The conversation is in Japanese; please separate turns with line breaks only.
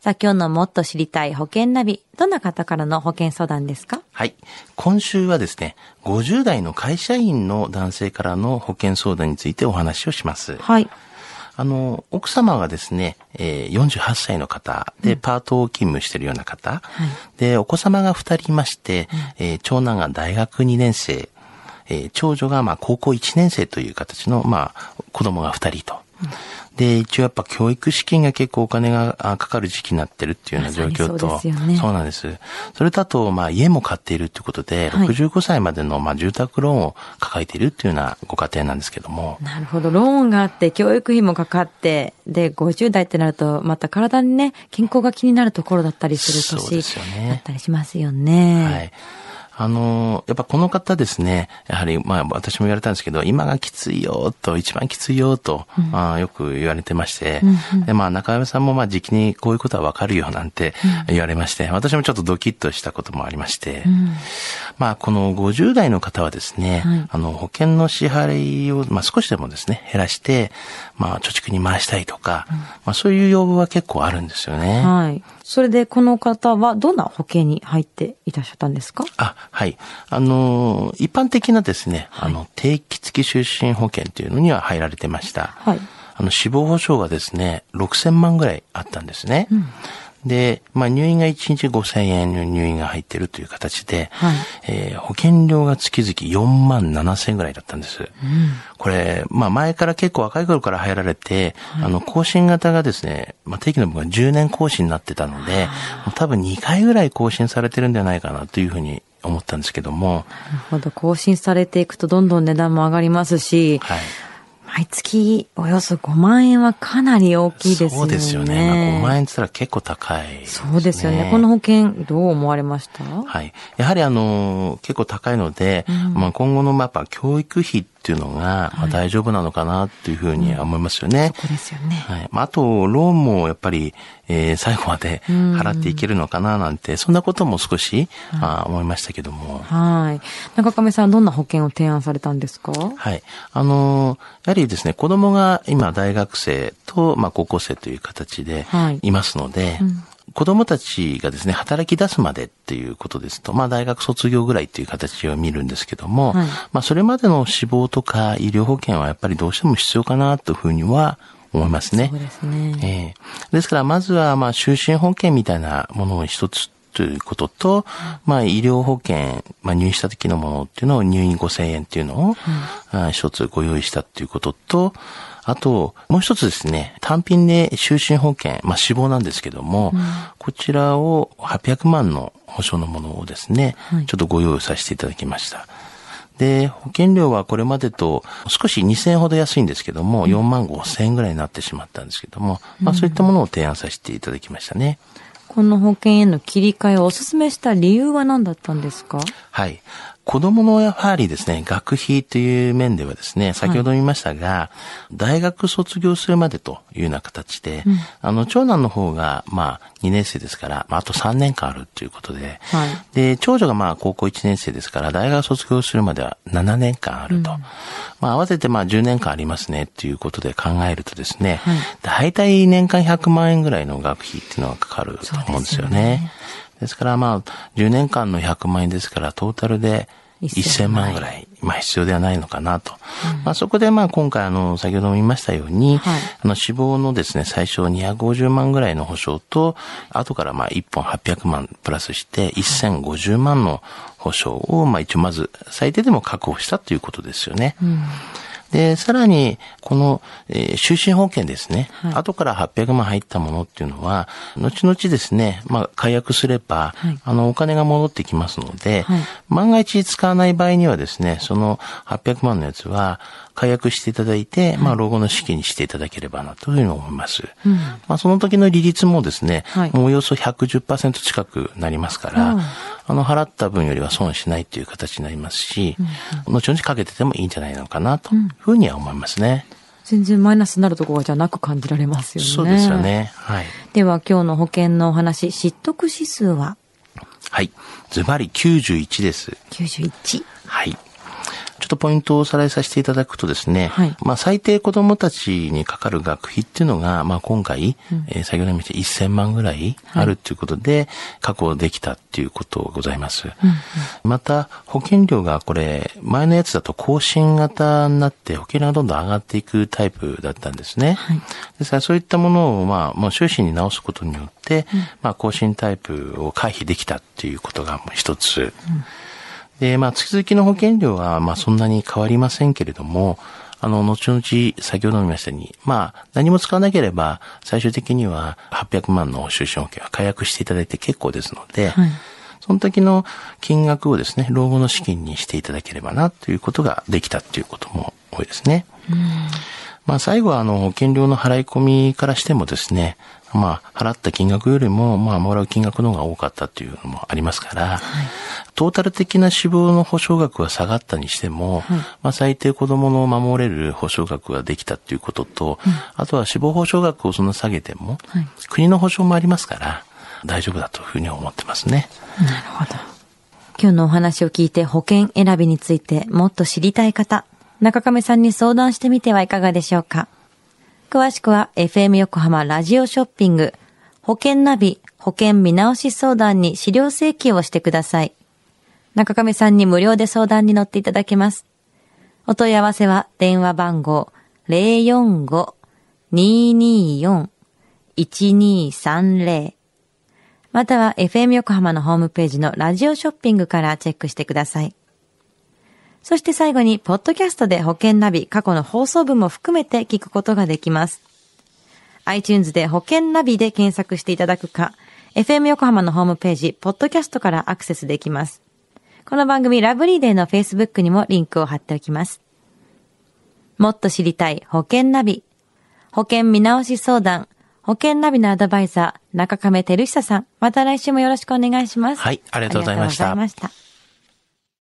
さあ、今日のもっと知りたい保険ナビ、どんな方からの保険相談ですか？
はい。今週はですね、50代の会社員の男性からの保険相談についてお話をします。
はい。
あの、奥様がですね、えー、48歳の方で、パートを勤務しているような方、で、お子様が2人いまして、えー長男が大学2年生、えー長女がまあ高校1年生という形の、まあ、子供が2人と。で、一応やっぱ教育資金が結構お金があかかる時期になってるっていうような状況と、
そうね
そうなんです。それとあと、まあ家も買っているということで、
はい
65歳までのまあ住宅ローンを抱えているっていうようなご家庭なんですけども、
なるほど。ローンがあって、教育費もかかって、で、50代ってなると、また体にね、健康が気になるところだったりする
そうですよね
年だったりしますよね。
はい。あの、やっぱこの方ですね、やはり、まあ私も言われたんですけど、今がきついよと、一番きついよと、あーよく言われてまして、で、まあ中山さんもまあ時期にこういうことはわかるよなんて言われまして、私もちょっとドキッとしたこともありまして、まあこの50代の方はですね、
はい。
あの保険の支払いを、まあ少しでもですね、減らして、まあ貯蓄に回したいとか、まあそういう要望は結構あるんですよね。
はい。それで、この方は、どんな保険に入っていらっしゃったんですか？
あ、はい。あのー、一般的なですね、あの、定期付き就寝保険というのには入られてました。
はい。
あの、死亡保障がですね、6000万ぐらいあったんですね。で、まあ、入院が1日5000円の入院が入ってるという形で、
はい
えー保険料が月々4万7000円ぐらいだったんです。これ、まあ、前から結構若い頃から入られて、あの、更新型がですね、まあ、定期の分が10年更新になってたので、多分2回ぐらい更新されてるんじゃないかなというふうに思ったんですけども、
なるほど。更新されていくと、どんどん値段も上がりますし、
はい。
毎月およそ5万円はかなり大きいですよね。
そうですよね。まあ、5万円って言ったら結構高いね。
そうですよね。この保険、どう思われました？
はい。やはりあの、結構高いので、まあ今後のまあやっぱ教育費っていうのが、まあ大丈夫なのかなっていうふうには思いますよね。
そうですよね。
はい。まあ、あと、ローンもやっぱり、えー最後まで払っていけるのかななんて、そんなことも少し、あ思いましたけども。
はい。中亀さん、どんな保険を提案されたんですか？
はい。あのーやはりですね、子供が今大学生と、まあ高校生という形で
はい
いますので、子供たちがですね、働き出すまでっていうことですと、まあ大学卒業ぐらいっていう形を見るんですけども、
はい
まあそれまでの死亡とか医療保険はやっぱりどうしても必要かなというふうには思いますね。
そうですね。
ええですから、まずは、まあ、就寝保険みたいなものを一つということと、まあ、医療保険、まあ、入院した時のものっていうのを入院5000円っていうのを、あ一つご用意したっていうことと、あと、もう一つですね、単品で就寝保険、まあ、死亡なんですけども、こちらを800万の保証のものをですね、
はい。
ちょっとご用意させていただきました。で、保険料はこれまでと少し2000円ほど安いんですけども、4万5000円ぐらいになってしまったんですけども、まあそういったものを提案させていただきましたね。
この保険への切り替えをお勧めした理由は何だったんですか？
はい。子供のやはりですね、学費という面ではですね、先ほど言いましたが、大学卒業するまでというような形で、あの、長男の方が、まあ、2年生ですから、まあ、あと3年間あるということで、
はい。
で、長女がまあ、高校1年生ですから、大学卒業するまでは7年間あると。まあ、合わせてまあ、10年間ありますね、ということで考えるとですね、
はい。
大体年間100万円ぐらいの学費っていうのがかかると思うん
ですよ
ね。ですからまあ、10年間の100万円ですから、トータルで1000万ぐらい、まあ必要ではないのかなと。まあそこでまあ今回あの、先ほども言いましたように、
はい。
あの死亡のですね、最初250万ぐらいの保証と、後からまあ1本800万プラスして1050万の保証をまあ一応まず最低でも確保したということですよね。で、さらに、この、えー、終身保険ですね。
はい。
後から800万入ったものっていうのは、後々ですね、まあ、解約すれば、
はい。
あの、お金が戻ってきますので、
はい。
万が一使わない場合にはですね、その800万のやつは、解約していただいて、まあ、老後の資金にしていただければな、というふうに思います。
うん
まあ、その時の利率もですね、
はい
もうおよそ110%近くなりますから、
うん
あの、払った分よりは損しないという形になりますし、後々かけててもいいんじゃないのかな、というふうには思いますね。
全然マイナスになるところじゃなく感じられますよね。
そうですよ。ね。はい。
では今日の保険のお話、失得指数は？
はい。ズバリ91です。
91。
はい。ちょっとポイントをおさらいさせていただくとですね、
はい。
まあ最低子供たちにかかる学費っていうのが、まあ今回、えー先ほど見て1000万ぐらいあるっていうことで、確保できたっていうことございます。また、保険料がこれ、前のやつだと更新型になって保険料がどんどん上がっていくタイプだったんですね。
はい。
ですからそういったものを、まあ、もう終身に直すことによって、まあ、更新タイプを回避できたっていうことがもう一つ。で、まあ、月々の保険料は、まあ、そんなに変わりませんけれども、あの、後々、先ほど見ましたように、まあ、何も使わなければ、最終的には800万の終身保険は解約していただいて結構ですので、
はい
その時の金額をですね、老後の資金にしていただければな、ということができたっていうことも多いですね。まあ最後はあの保険料の払い込みからしてもですね、まあ払った金額よりもまあもらう金額の方が多かったっていうのもありますから、トータル的な死亡の保証額は下がったにしても、まあ最低子供の守れる保証額ができたっていうことと、あとは死亡保証額をそんな下げても、
はい
国の保証もありますから、大丈夫だというふうに思ってますね。
なるほど。今日のお話を聞いて保険選びについてもっと知りたい方、中亀さんに相談してみてはいかがでしょうか。詳しくは FM 横浜ラジオショッピング、保険ナビ、保険見直し相談に資料請求をしてください。中亀さんに無料で相談に乗っていただけます。お問い合わせは電話番号045-224-1230または FM 横浜のホームページのラジオショッピングからチェックしてください。そして最後に、ポッドキャストで保険ナビ過去の放送分も含めて聞くことができます。iTunes で保険ナビで検索していただくか、FM 横浜のホームページ、ポッドキャストからアクセスできます。この番組ラブリーデーの Facebook にもリンクを貼っておきます。もっと知りたい保険ナビ。保険見直し相談。保険ナビのアドバイザー、中亀照久さん。また来週もよろしくお願いします。
はいありがとうございました
ありがとうございました。